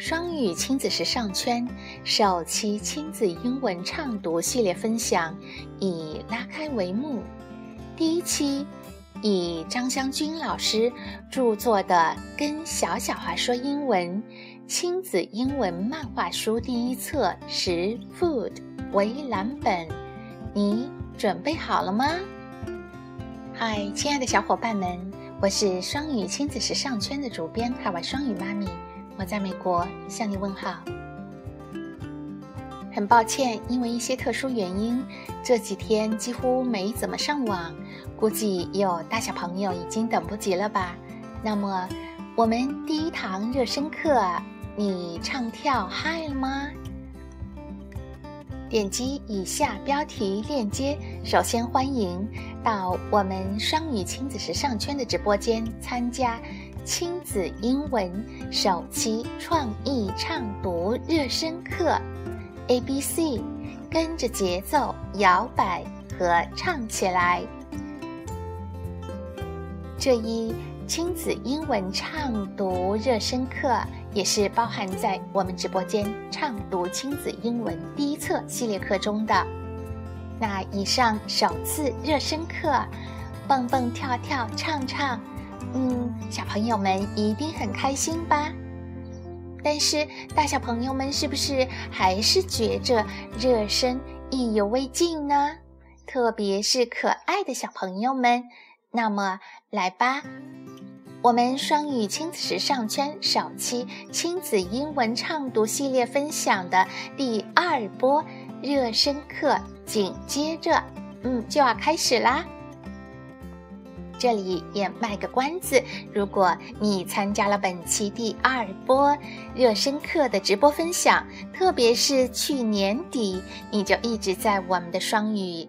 双语亲子时尚圈首期亲子英文畅读系列分享已拉开帷幕。第一期以张香君老师著作的《跟小小孩说英文》亲子英文漫画书第一册十 Food 为蓝本，你准备好了吗？嗨，亲爱的小伙伴们，我是双语亲子时尚圈的主编海外双语妈咪。我在美国向你问好。很抱歉，因为一些特殊原因，这几天几乎没怎么上网，估计有大小朋友已经等不及了吧？那么，我们第一堂热身课，你唱跳嗨了吗？点击以下标题链接，首先欢迎到我们双语亲子时尚圈的直播间参加。亲子英文首期创意唱读热身课，A B C，跟着节奏摇摆和唱起来。这一亲子英文唱读热身课也是包含在我们直播间唱读亲子英文第一册系列课中的。那以上首次热身课，蹦蹦跳跳唱唱。嗯，小朋友们一定很开心吧？但是大小朋友们是不是还是觉着热身意犹未尽呢？特别是可爱的小朋友们，那么来吧，我们双语亲子时尚圈首期亲子英文畅读系列分享的第二波热身课，紧接着，嗯，就要开始啦。这里也卖个关子，如果你参加了本期第二波热身课的直播分享，特别是去年底，你就一直在我们的双语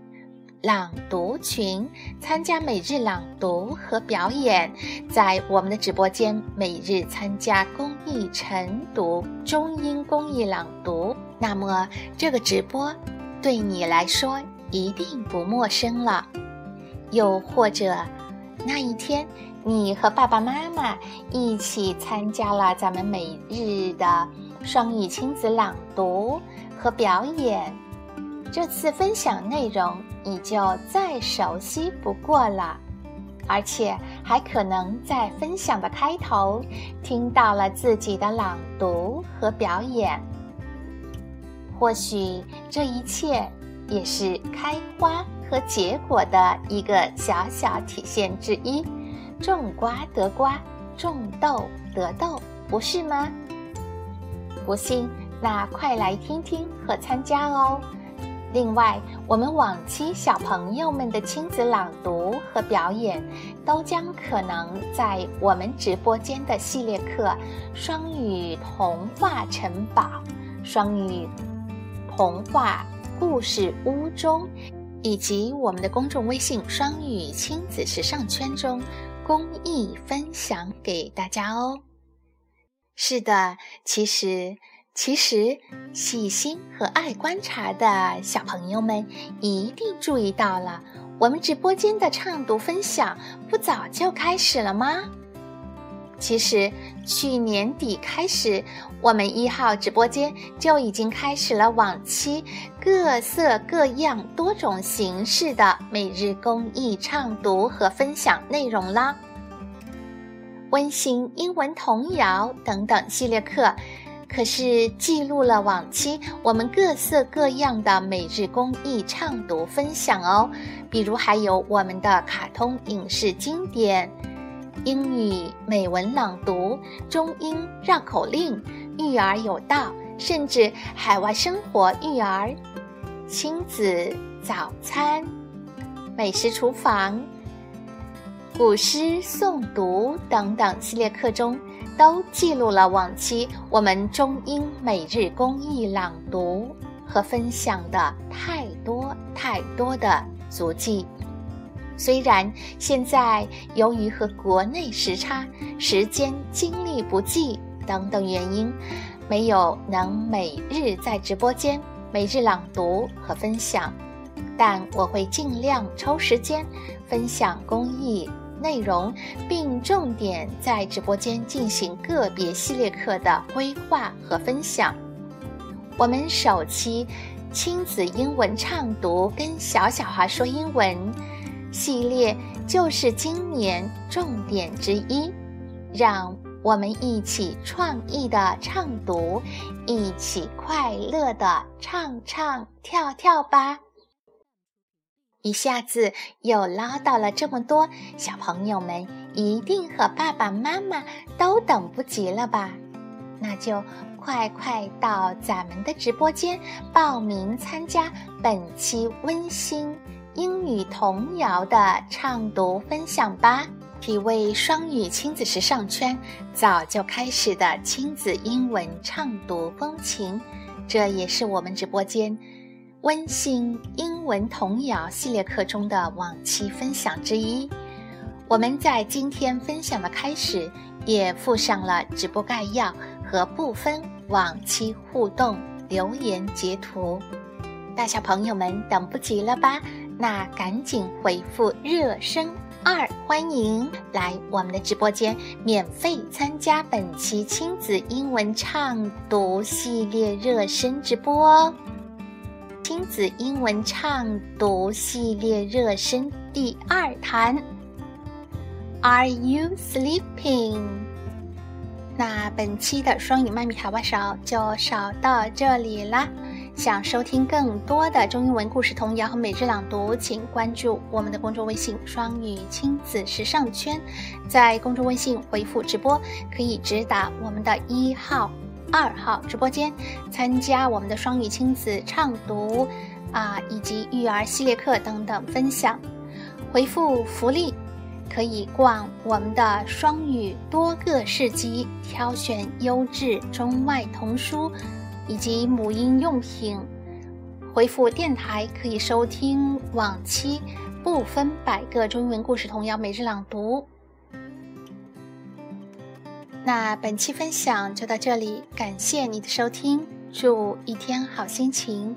朗读群参加每日朗读和表演，在我们的直播间每日参加公益晨读、中英公益朗读，那么这个直播对你来说一定不陌生了，又或者。那一天，你和爸爸妈妈一起参加了咱们每日的双语亲子朗读和表演，这次分享内容你就再熟悉不过了，而且还可能在分享的开头听到了自己的朗读和表演。或许这一切也是开花。和结果的一个小小体现之一，种瓜得瓜，种豆得豆，不是吗？不信，那快来听听和参加哦。另外，我们往期小朋友们的亲子朗读和表演，都将可能在我们直播间的系列课《双语童话城堡》《双语童话故事屋》中。以及我们的公众微信“双语亲子时尚圈”中公益分享给大家哦。是的，其实其实细心和爱观察的小朋友们一定注意到了，我们直播间的畅读分享不早就开始了吗？其实去年底开始，我们一号直播间就已经开始了往期各色各样、多种形式的每日公益畅读和分享内容啦。温馨英文童谣等等系列课，可是记录了往期我们各色各样的每日公益畅读分享哦。比如还有我们的卡通影视经典。英语美文朗读、中英绕口令、育儿有道，甚至海外生活育儿、亲子早餐、美食厨房、古诗诵读等等系列课中，都记录了往期我们中英每日公益朗读和分享的太多太多的足迹。虽然现在由于和国内时差、时间、精力不济等等原因，没有能每日在直播间每日朗读和分享，但我会尽量抽时间分享公益内容，并重点在直播间进行个别系列课的规划和分享。我们首期亲子英文畅读跟小小孩说英文系列就是今年重点之一，让我们一起创意的畅读，一起快乐的唱唱跳跳吧。一下子又唠叨了这么多，小朋友们一定和爸爸妈妈都等不及了吧？那就。快快到咱们的直播间报名参加本期温馨英语童谣的畅读分享吧！体味双语亲子时尚圈早就开始的亲子英文畅读风情，这也是我们直播间温馨英文童谣系列课中的往期分享之一。我们在今天分享的开始也附上了直播概要。和部分往期互动留言截图，大小朋友们等不及了吧？那赶紧回复热身二，欢迎来我们的直播间免费参加本期亲子英文唱读系列热身直播哦！亲子英文唱读系列热身第二弹，Are you sleeping？那本期的双语妈咪淘宝少就少到这里啦！想收听更多的中英文故事、童谣和每日朗读，请关注我们的公众微信“双语亲子时尚圈”。在公众微信回复“直播”，可以直达我们的一号、二号直播间，参加我们的双语亲子畅读啊，以及育儿系列课等等分享。回复福利。可以逛我们的双语多个市集，挑选优质中外童书以及母婴用品。回复电台可以收听往期不分百个中文故事童谣每日朗读。那本期分享就到这里，感谢你的收听，祝一天好心情。